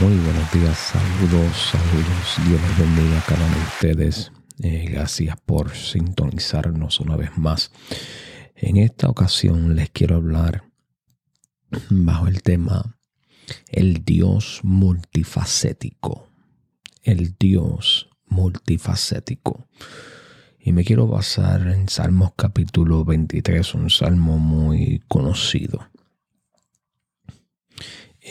Muy buenos días, saludos, saludos. Dios les bendiga a cada uno de ustedes. Eh, gracias por sintonizarnos una vez más. En esta ocasión les quiero hablar bajo el tema el Dios multifacético. El Dios multifacético. Y me quiero basar en Salmos capítulo 23, un salmo muy conocido.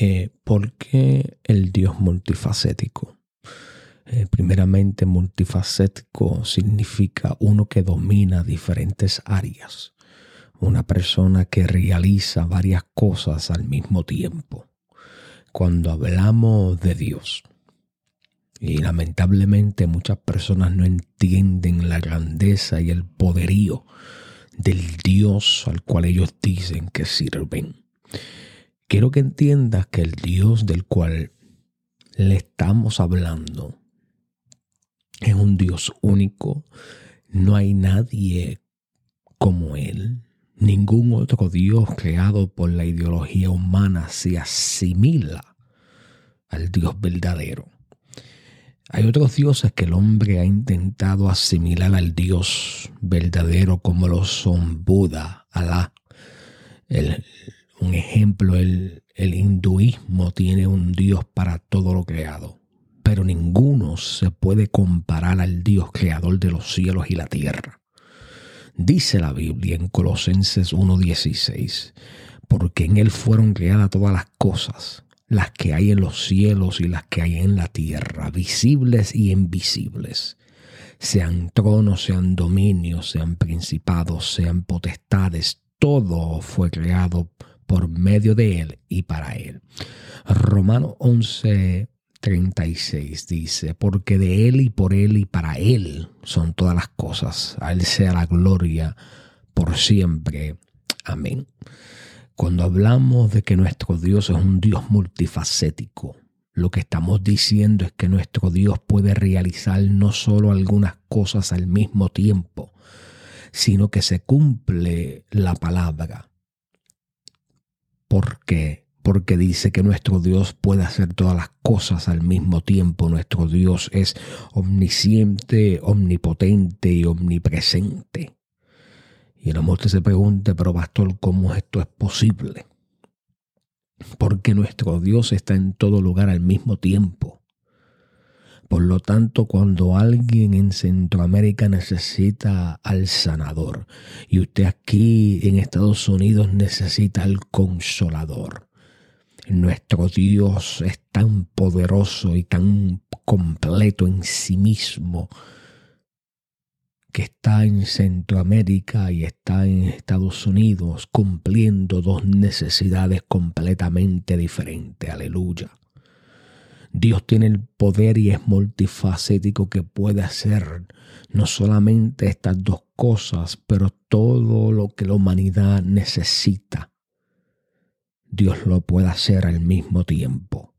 Eh, ¿Por qué el Dios multifacético? Eh, primeramente, multifacético significa uno que domina diferentes áreas, una persona que realiza varias cosas al mismo tiempo. Cuando hablamos de Dios, y lamentablemente muchas personas no entienden la grandeza y el poderío del Dios al cual ellos dicen que sirven. Quiero que entiendas que el Dios del cual le estamos hablando es un Dios único. No hay nadie como Él. Ningún otro Dios creado por la ideología humana se asimila al Dios verdadero. Hay otros dioses que el hombre ha intentado asimilar al Dios verdadero como lo son Buda, Alá, el, un ejemplo, el, el hinduismo tiene un Dios para todo lo creado, pero ninguno se puede comparar al Dios creador de los cielos y la tierra. Dice la Biblia en Colosenses 1.16, porque en Él fueron creadas todas las cosas, las que hay en los cielos y las que hay en la tierra, visibles y invisibles, sean tronos, sean dominios, sean principados, sean potestades, todo fue creado por medio de Él y para Él. Romano 11, 36 dice, porque de Él y por Él y para Él son todas las cosas. A Él sea la gloria por siempre. Amén. Cuando hablamos de que nuestro Dios es un Dios multifacético, lo que estamos diciendo es que nuestro Dios puede realizar no solo algunas cosas al mismo tiempo, sino que se cumple la palabra ¿Por qué? Porque dice que nuestro Dios puede hacer todas las cosas al mismo tiempo. Nuestro Dios es omnisciente, omnipotente y omnipresente. Y el amor se pregunte, pero pastor, ¿cómo esto es posible? Porque nuestro Dios está en todo lugar al mismo tiempo. Por lo tanto, cuando alguien en Centroamérica necesita al sanador y usted aquí en Estados Unidos necesita al consolador, nuestro Dios es tan poderoso y tan completo en sí mismo que está en Centroamérica y está en Estados Unidos cumpliendo dos necesidades completamente diferentes. Aleluya. Dios tiene el poder y es multifacético que puede hacer no solamente estas dos cosas, pero todo lo que la humanidad necesita. Dios lo puede hacer al mismo tiempo.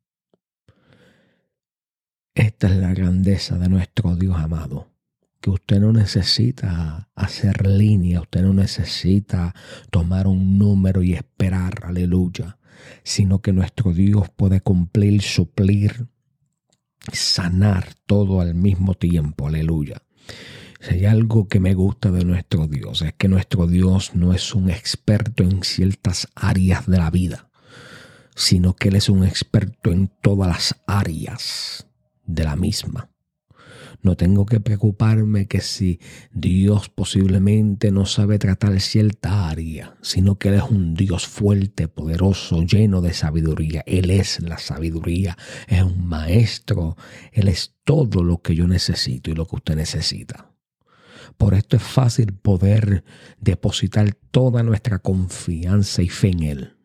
Esta es la grandeza de nuestro Dios amado, que usted no necesita hacer línea, usted no necesita tomar un número y esperar, aleluya sino que nuestro Dios puede cumplir, suplir, sanar todo al mismo tiempo. Aleluya. Si hay algo que me gusta de nuestro Dios, es que nuestro Dios no es un experto en ciertas áreas de la vida, sino que Él es un experto en todas las áreas de la misma. No tengo que preocuparme que si Dios posiblemente no sabe tratar cierta área, sino que Él es un Dios fuerte, poderoso, lleno de sabiduría. Él es la sabiduría, es un maestro, Él es todo lo que yo necesito y lo que usted necesita. Por esto es fácil poder depositar toda nuestra confianza y fe en Él,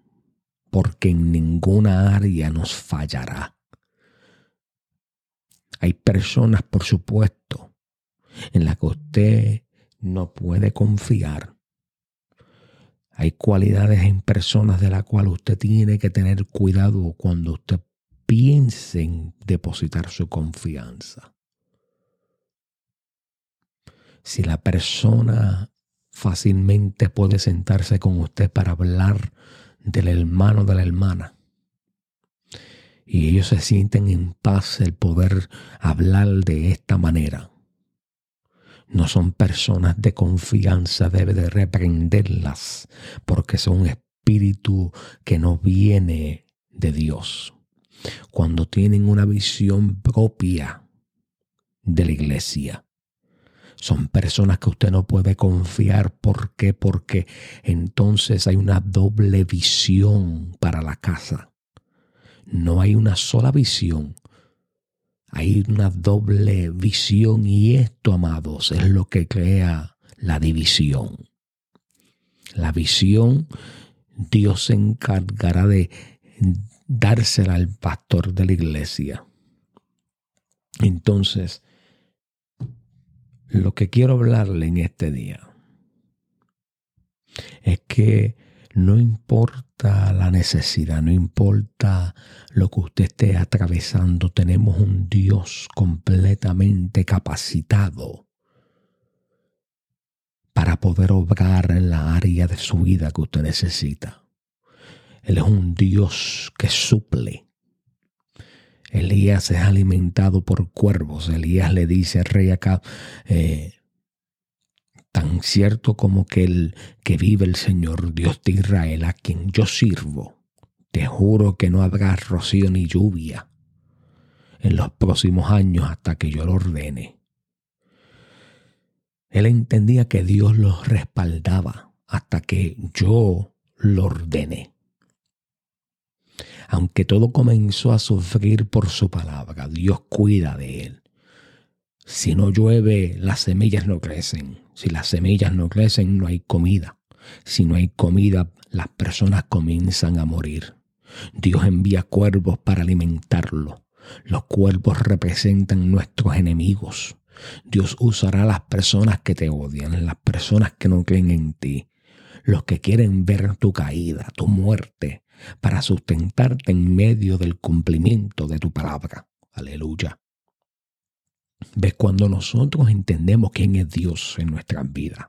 porque en ninguna área nos fallará. Hay personas, por supuesto, en las que usted no puede confiar. Hay cualidades en personas de las cuales usted tiene que tener cuidado cuando usted piense en depositar su confianza. Si la persona fácilmente puede sentarse con usted para hablar del hermano de la hermana Y ellos se sienten en paz el poder hablar de esta manera. No son personas de confianza, debe de reprenderlas porque son un espíritu que no viene de Dios. Cuando tienen una visión propia de la iglesia, son personas que usted no puede confiar. ¿Por qué? Porque entonces hay una doble visión para la casa. No hay una sola visión. Hay una doble visión y esto, amados, es lo que crea la división. La visión, Dios se encargará de dársela al pastor de la iglesia. Entonces, lo que quiero hablarle en este día es que no importa la necesidad, no importa lo que usted esté atravesando, tenemos un Dios completamente capacitado para poder obrar en la área de su vida que usted necesita. Él es un Dios que suple. Elías es alimentado por cuervos. Elías le dice al rey acá, eh, tan cierto como que el que vive el Señor Dios de Israel, a quien yo sirvo, te juro que no habrá rocío ni lluvia en los próximos años hasta que yo lo ordene. Él entendía que Dios los respaldaba hasta que yo lo ordené aunque todo comenzó a sufrir por su palabra, Dios cuida de él. Si no llueve, las semillas no crecen. Si las semillas no crecen, no hay comida. Si no hay comida, las personas comienzan a morir. Dios envía cuervos para alimentarlo. Los cuervos representan nuestros enemigos. Dios usará a las personas que te odian, las personas que no creen en ti, los que quieren ver tu caída, tu muerte, para sustentarte en medio del cumplimiento de tu palabra. Aleluya. Ves cuando nosotros entendemos quién es Dios en nuestras vidas,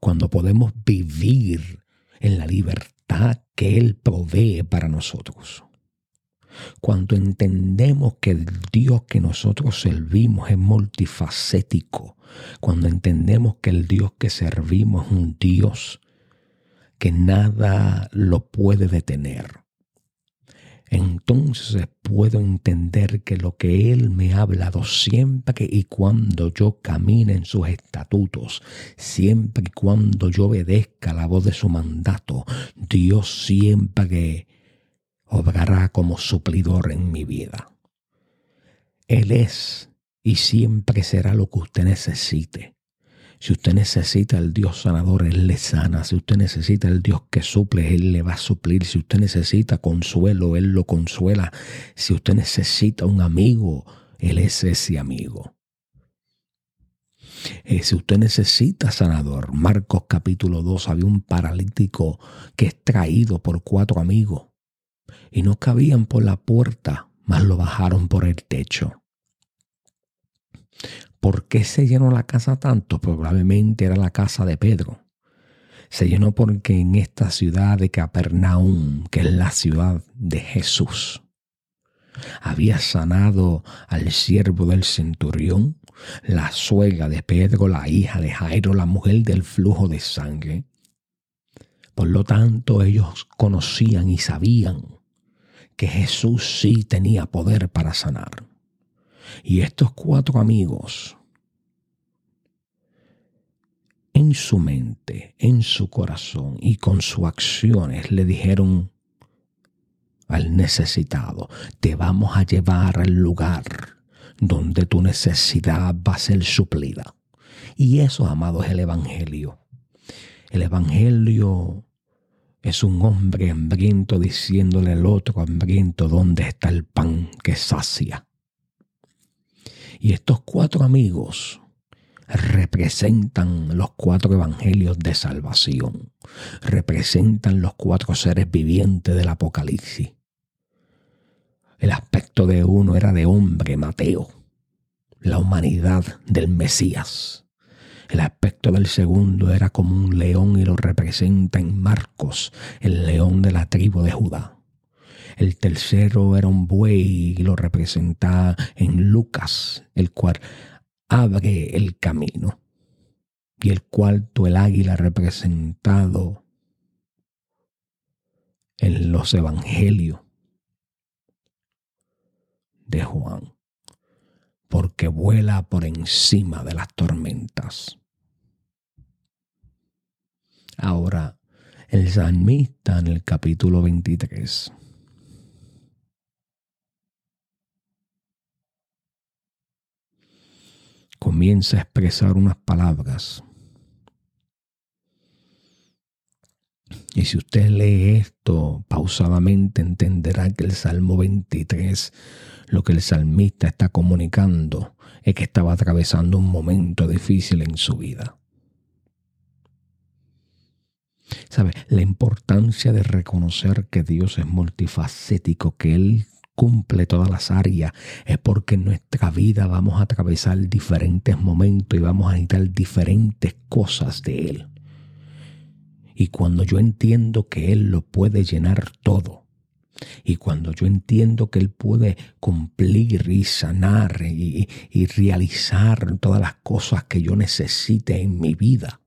cuando podemos vivir en la libertad que Él provee para nosotros. Cuando entendemos que el Dios que nosotros servimos es multifacético, cuando entendemos que el Dios que servimos es un Dios que nada lo puede detener. Entonces puedo entender que lo que Él me ha hablado siempre y cuando yo camine en sus estatutos, siempre y cuando yo obedezca la voz de su mandato, Dios siempre obrará como suplidor en mi vida. Él es y siempre será lo que usted necesite. Si usted necesita el Dios sanador, Él le sana. Si usted necesita el Dios que suple, Él le va a suplir. Si usted necesita consuelo, Él lo consuela. Si usted necesita un amigo, Él es ese amigo. Eh, si usted necesita sanador, Marcos capítulo 2, había un paralítico que es traído por cuatro amigos y no cabían por la puerta, mas lo bajaron por el techo. ¿Por qué se llenó la casa tanto? Probablemente era la casa de Pedro. Se llenó porque en esta ciudad de Capernaum, que es la ciudad de Jesús, había sanado al siervo del centurión, la suegra de Pedro, la hija de Jairo, la mujer del flujo de sangre. Por lo tanto, ellos conocían y sabían que Jesús sí tenía poder para sanar. Y estos cuatro amigos, en su mente, en su corazón y con sus acciones, le dijeron al necesitado, te vamos a llevar al lugar donde tu necesidad va a ser suplida. Y eso, amado, es el Evangelio. El Evangelio es un hombre hambriento diciéndole al otro hambriento dónde está el pan que sacia. Y estos cuatro amigos representan los cuatro evangelios de salvación, representan los cuatro seres vivientes del Apocalipsis. El aspecto de uno era de hombre, Mateo, la humanidad del Mesías. El aspecto del segundo era como un león y lo representa en Marcos, el león de la tribu de Judá. El tercero era un buey y lo representa en Lucas, el cual abre el camino. Y el cuarto, el águila representado en los evangelios de Juan, porque vuela por encima de las tormentas. Ahora, el salmista en el capítulo 23. Comienza a expresar unas palabras. Y si usted lee esto pausadamente, entenderá que el Salmo 23, lo que el salmista está comunicando, es que estaba atravesando un momento difícil en su vida. ¿Sabe? La importancia de reconocer que Dios es multifacético, que Él cumple todas las áreas, es porque en nuestra vida vamos a atravesar diferentes momentos y vamos a necesitar diferentes cosas de Él. Y cuando yo entiendo que Él lo puede llenar todo, y cuando yo entiendo que Él puede cumplir y sanar y, y realizar todas las cosas que yo necesite en mi vida,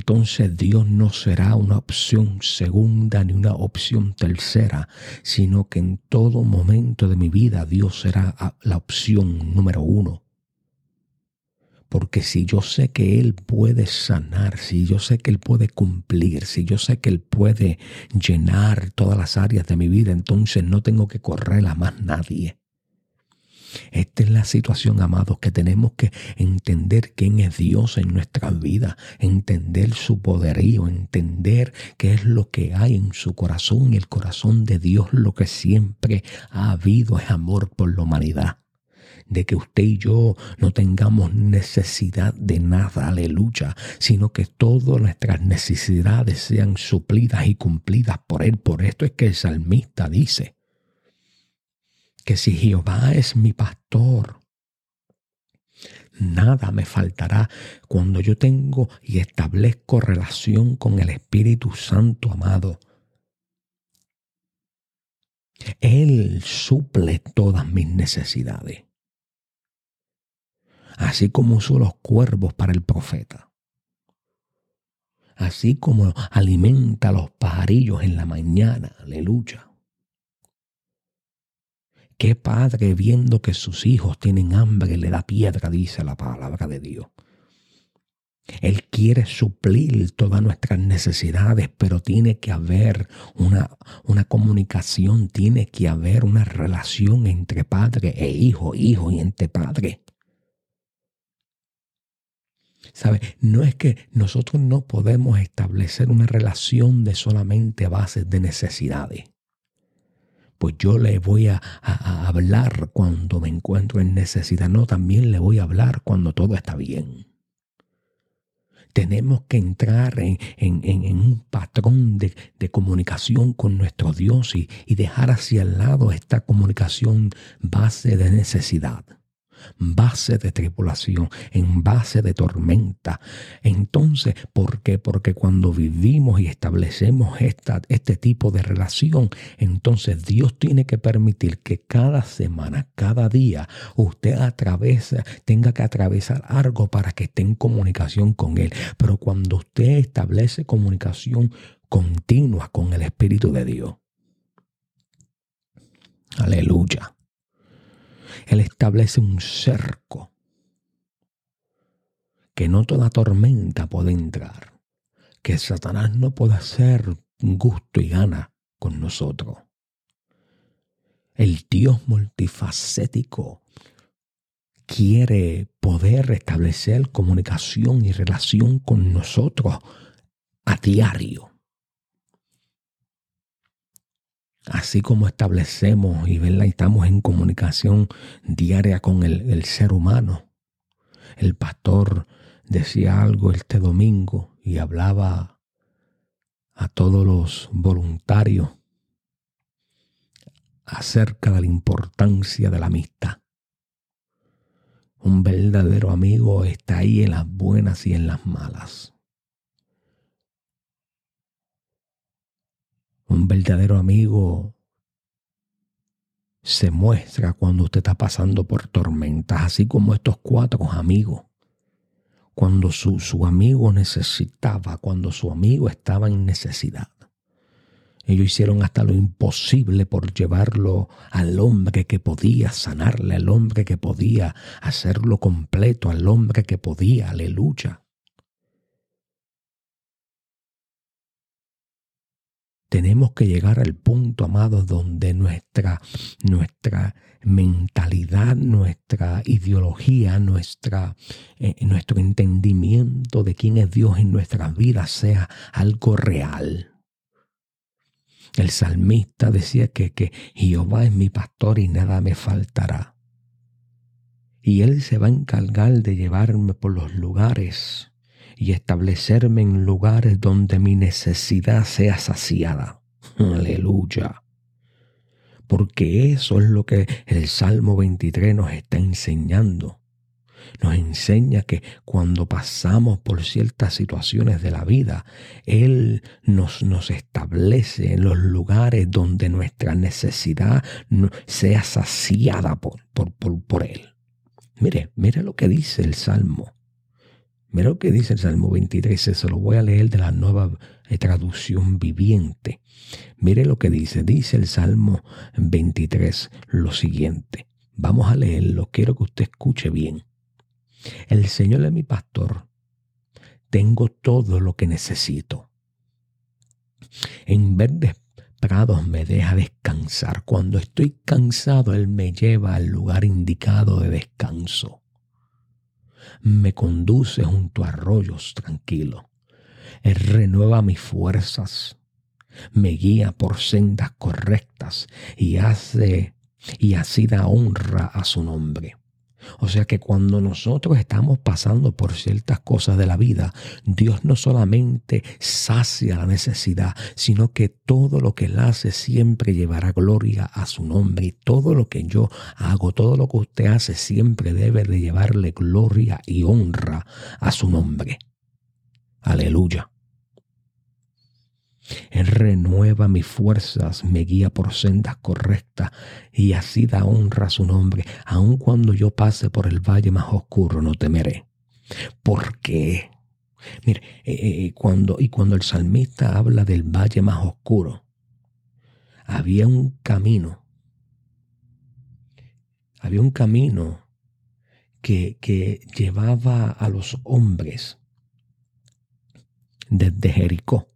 entonces Dios no será una opción segunda ni una opción tercera, sino que en todo momento de mi vida Dios será la opción número uno. Porque si yo sé que Él puede sanar, si yo sé que Él puede cumplir, si yo sé que Él puede llenar todas las áreas de mi vida, entonces no tengo que correr a más nadie. Esta es la situación, amados, que tenemos que entender quién es Dios en nuestra vida, entender su poderío, entender qué es lo que hay en su corazón y el corazón de Dios lo que siempre ha habido es amor por la humanidad de que usted y yo no tengamos necesidad de nada, aleluya, sino que todas nuestras necesidades sean suplidas y cumplidas por Él. Por esto es que el salmista dice, que si Jehová es mi pastor, nada me faltará cuando yo tengo y establezco relación con el Espíritu Santo amado. Él suple todas mis necesidades, así como usó los cuervos para el profeta, así como alimenta a los pajarillos en la mañana, aleluya. ¿Qué padre viendo que sus hijos tienen hambre le da piedra, dice la palabra de Dios? Él quiere suplir todas nuestras necesidades, pero tiene que haber una, una, comunicación, tiene que haber una relación entre padre e hijo, hijo y entre padre. ¿Sabe? No es que nosotros no podemos establecer una relación de solamente bases de necesidades pues yo le voy a, hablar cuando me encuentro en necesidad. No, también le voy a hablar cuando todo está bien. Tenemos que entrar en, un patrón de, comunicación con nuestro Dios y, y dejar hacia el lado esta comunicación base de necesidad base de tribulación, en base de tormenta. Entonces, ¿por qué? Porque cuando vivimos y establecemos esta, este tipo de relación, entonces Dios tiene que permitir que cada semana, cada día, usted atravesa, tenga que atravesar algo para que esté en comunicación con Él. Pero cuando usted establece comunicación continua con el Espíritu de Dios, aleluya él establece un cerco que no toda tormenta puede entrar, que Satanás no puede hacer gusto y gana con nosotros. El Dios multifacético quiere poder establecer comunicación y relación con nosotros a diario. Así como establecemos y estamos en comunicación diaria con el, el ser humano. El pastor decía algo este domingo y hablaba a todos los voluntarios acerca de la importancia de la amistad. Un verdadero amigo está ahí en las buenas y en las malas. Verdadero amigo se muestra cuando usted está pasando por tormentas, así como estos cuatro amigos. Cuando su, su amigo necesitaba, cuando su amigo estaba en necesidad. Ellos hicieron hasta lo imposible por llevarlo al hombre que podía sanarle, al hombre que podía hacerlo completo, al hombre que podía, aleluya. Tenemos que llegar al punto, amados, donde nuestra, nuestra mentalidad, nuestra ideología, nuestra, eh, nuestro entendimiento de quién es Dios en nuestras vidas sea algo real. El salmista decía que, que Jehová es mi pastor y nada me faltará. Y Él se va a encargar de llevarme por los lugares y establecerme en lugares donde mi necesidad sea saciada. Aleluya. Porque eso es lo que el Salmo 23 nos está enseñando. Nos enseña que cuando pasamos por ciertas situaciones de la vida, Él nos, nos establece en los lugares donde nuestra necesidad sea saciada por, por, por, por Él. Mire, mire lo que dice el Salmo. Mira lo que dice el Salmo 23, se lo voy a leer de la nueva eh, traducción viviente. Mire lo que dice, dice el Salmo 23 lo siguiente. Vamos a leerlo, quiero que usted escuche bien. El Señor es mi pastor, tengo todo lo que necesito. En verdes prados me deja descansar. Cuando estoy cansado, Él me lleva al lugar indicado de descanso me conduce junto a arroyos tranquilos. Él renueva mis fuerzas, me guía por sendas correctas y hace y así da honra a su nombre. O sea que cuando nosotros estamos pasando por ciertas cosas de la vida, Dios no solamente sacia la necesidad, sino que todo lo que Él hace siempre llevará gloria a su nombre. Y todo lo que yo hago, todo lo que usted hace, siempre debe de llevarle gloria y honra a su nombre. Aleluya. Él renueva mis fuerzas, me guía por sendas correctas y así da honra a su nombre. Aun cuando yo pase por el valle más oscuro, no temeré. ¿Por qué? Mire, eh, eh, eh, cuando, y cuando el salmista habla del valle más oscuro, había un camino, había un camino que, que llevaba a los hombres desde Jericó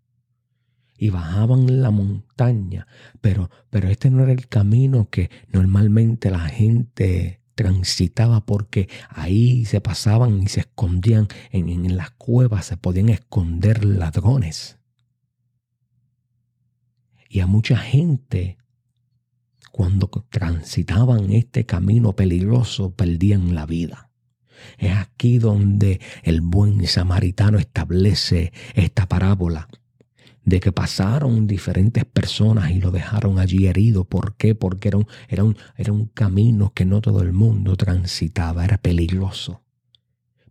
y bajaban la montaña, pero, pero este no era el camino que normalmente la gente transitaba porque ahí se pasaban y se escondían en, en las cuevas, se podían esconder ladrones. Y a mucha gente cuando transitaban este camino peligroso perdían la vida. Es aquí donde el buen samaritano establece esta parábola de que pasaron diferentes personas y lo dejaron allí herido. ¿Por qué? Porque era un, camino que no todo el mundo transitaba, era peligroso.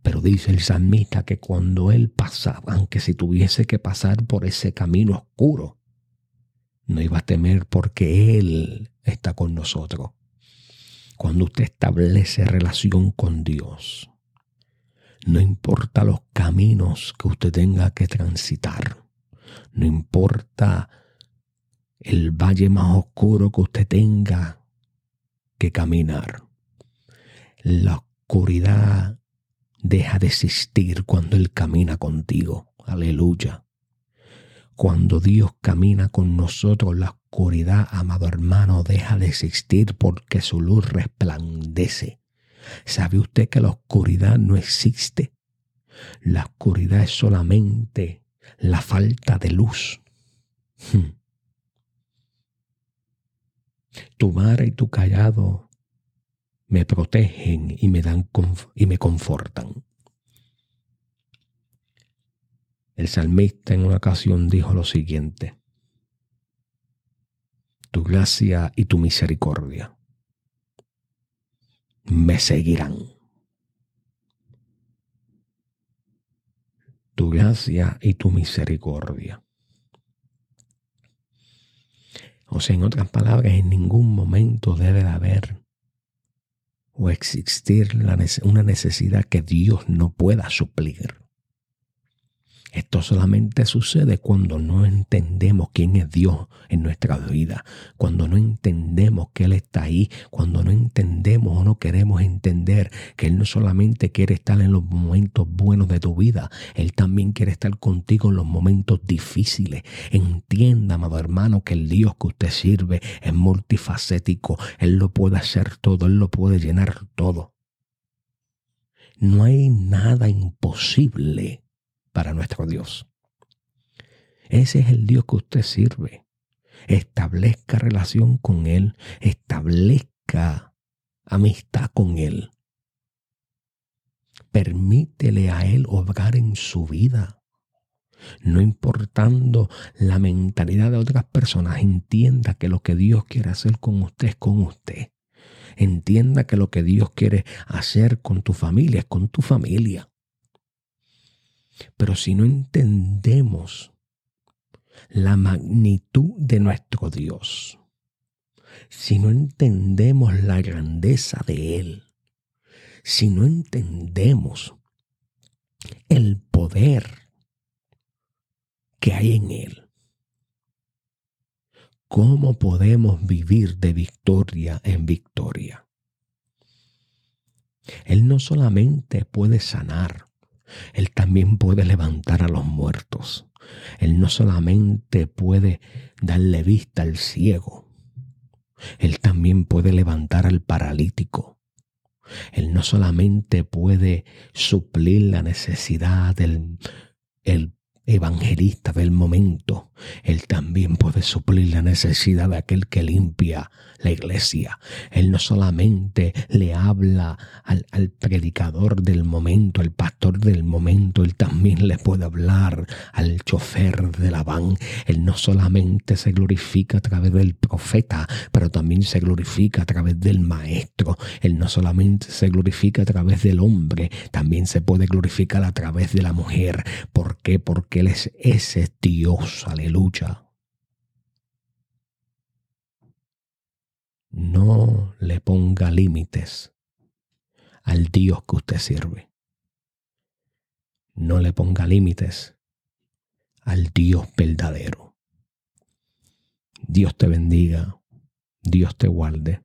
Pero dice el salmista que cuando él pasaba, aunque si tuviese que pasar por ese camino oscuro, no iba a temer porque Él está con nosotros. Cuando usted establece relación con Dios, no importa los caminos que usted tenga que transitar, no importa el valle más oscuro que usted tenga que caminar. La oscuridad deja de existir cuando Él camina contigo. Aleluya. Cuando Dios camina con nosotros, la oscuridad, amado hermano, deja de existir porque su luz resplandece. ¿Sabe usted que la oscuridad no existe? La oscuridad es solamente la falta de luz. Hmm. Tu vara y tu callado me protegen y me dan y me confortan. El salmista en una ocasión dijo lo siguiente: Tu gracia y tu misericordia me seguirán. Tu gracia y tu misericordia. O sea, en otras palabras, en ningún momento debe de haber o existir una necesidad que Dios no pueda suplir. Esto solamente sucede cuando no entendemos quién es Dios en nuestra vida, cuando no entendemos que Él está ahí, cuando no entendemos o no queremos entender que Él no solamente quiere estar en los momentos buenos de tu vida, Él también quiere estar contigo en los momentos difíciles. Entienda, amado hermano, que el Dios que usted sirve es multifacético, Él lo puede hacer todo, Él lo puede llenar todo. No hay nada imposible para nuestro Dios. Ese es el Dios que usted sirve. Establezca relación con Él, establezca amistad con Él. Permítele a Él obrar en su vida. No importando la mentalidad de otras personas, entienda que lo que Dios quiere hacer con usted es con usted. Entienda que lo que Dios quiere hacer con tu familia es con tu familia. Pero si no entendemos la magnitud de nuestro Dios, si no entendemos la grandeza de Él, si no entendemos el poder que hay en Él, ¿cómo podemos vivir de victoria en victoria? Él no solamente puede sanar, él también puede levantar a los muertos. Él no solamente puede darle vista al ciego, Él también puede levantar al paralítico. Él no solamente puede suplir la necesidad del el evangelista del momento, Él también puede suplir la necesidad de aquel que limpia la iglesia. Él no solamente le habla al, predicador del momento, al pastor del momento, Él también le puede hablar al chofer de la van. Él no solamente se glorifica a través del profeta, pero también se glorifica a través del maestro. Él no solamente se glorifica a través del hombre, también se puede glorificar a través de la mujer. ¿Por qué? Porque él es ese Dios, aleluya. No le ponga límites al Dios que usted sirve. No le ponga límites al Dios verdadero. Dios te bendiga, Dios te guarde.